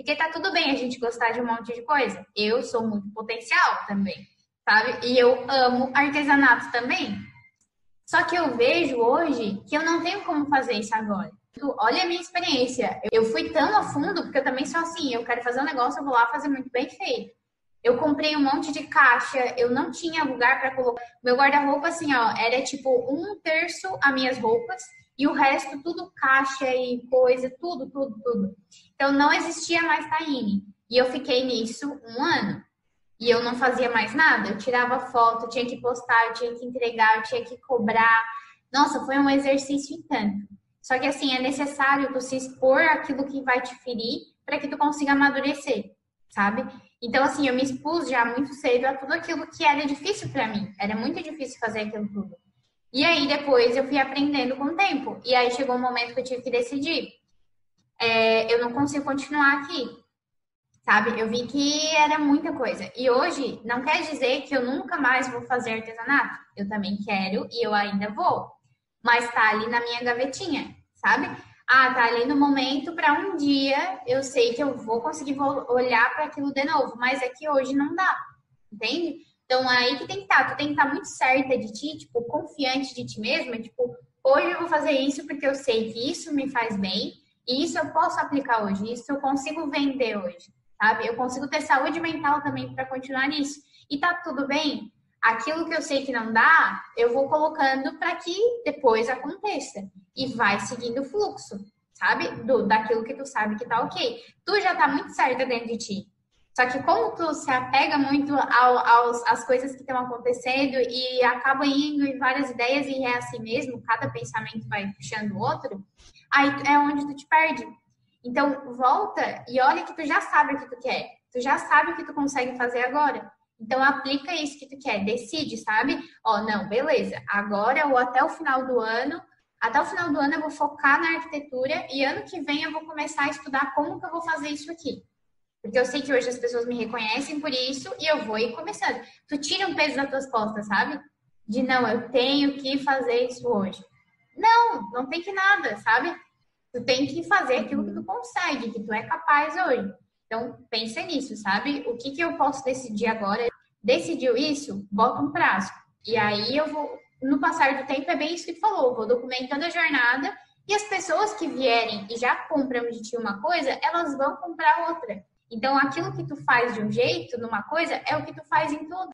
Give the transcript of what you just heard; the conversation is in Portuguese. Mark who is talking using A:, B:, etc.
A: Porque tá tudo bem a gente gostar de um monte de coisa. Eu sou muito potencial também, sabe? E eu amo artesanato também. Só que eu vejo hoje que eu não tenho como fazer isso agora. Olha a minha experiência. Eu fui tão a fundo, porque eu também sou assim, eu quero fazer um negócio, eu vou lá fazer muito bem feito. Eu comprei um monte de caixa, eu não tinha lugar para colocar. Meu guarda-roupa, assim, ó, era tipo um terço as minhas roupas e o resto tudo caixa e coisa, tudo, tudo, tudo. Então não existia mais Taine. E eu fiquei nisso um ano. E eu não fazia mais nada. Eu tirava foto, tinha que postar, eu tinha que entregar, eu tinha que cobrar. Nossa, foi um exercício em tanto. Só que assim, é necessário tu se expor aquilo que vai te ferir para que tu consiga amadurecer, sabe? Então, assim, eu me expus já muito cedo a tudo aquilo que era difícil para mim. Era muito difícil fazer aquilo tudo. E aí, depois, eu fui aprendendo com o tempo. E aí, chegou um momento que eu tive que decidir. É, eu não consigo continuar aqui, sabe? Eu vi que era muita coisa. E hoje, não quer dizer que eu nunca mais vou fazer artesanato. Eu também quero e eu ainda vou. Mas tá ali na minha gavetinha, sabe? ah, tá ali no momento para um dia eu sei que eu vou conseguir olhar para aquilo de novo, mas é hoje não dá, entende? Então aí que tem que estar, tá, tu tem que estar tá muito certa de ti, tipo, confiante de ti mesma, tipo, hoje eu vou fazer isso porque eu sei que isso me faz bem e isso eu posso aplicar hoje, isso eu consigo vender hoje, sabe? Eu consigo ter saúde mental também para continuar nisso. E tá tudo bem? aquilo que eu sei que não dá, eu vou colocando para que depois aconteça. E vai seguindo o fluxo, sabe? Do, daquilo que tu sabe que tá ok. Tu já tá muito certa dentro de ti. Só que como tu se apega muito ao, aos, às coisas que estão acontecendo e acaba indo em várias ideias e é assim mesmo, cada pensamento vai puxando o outro, aí é onde tu te perde. Então, volta e olha que tu já sabe o que tu quer. Tu já sabe o que tu consegue fazer agora. Então, aplica isso que tu quer, decide, sabe? Ó, não, beleza, agora ou até o final do ano, até o final do ano eu vou focar na arquitetura e ano que vem eu vou começar a estudar como que eu vou fazer isso aqui. Porque eu sei que hoje as pessoas me reconhecem por isso e eu vou ir começando. Tu tira um peso das tuas costas, sabe? De não, eu tenho que fazer isso hoje. Não, não tem que nada, sabe? Tu tem que fazer aquilo que tu consegue, que tu é capaz hoje. Então, pensa nisso, sabe? O que, que eu posso decidir agora? Decidiu isso? Bota um prazo. E aí eu vou, no passar do tempo, é bem isso que tu falou, vou documentando a jornada e as pessoas que vierem e já compram de ti uma coisa, elas vão comprar outra. Então, aquilo que tu faz de um jeito, numa coisa, é o que tu faz em tudo.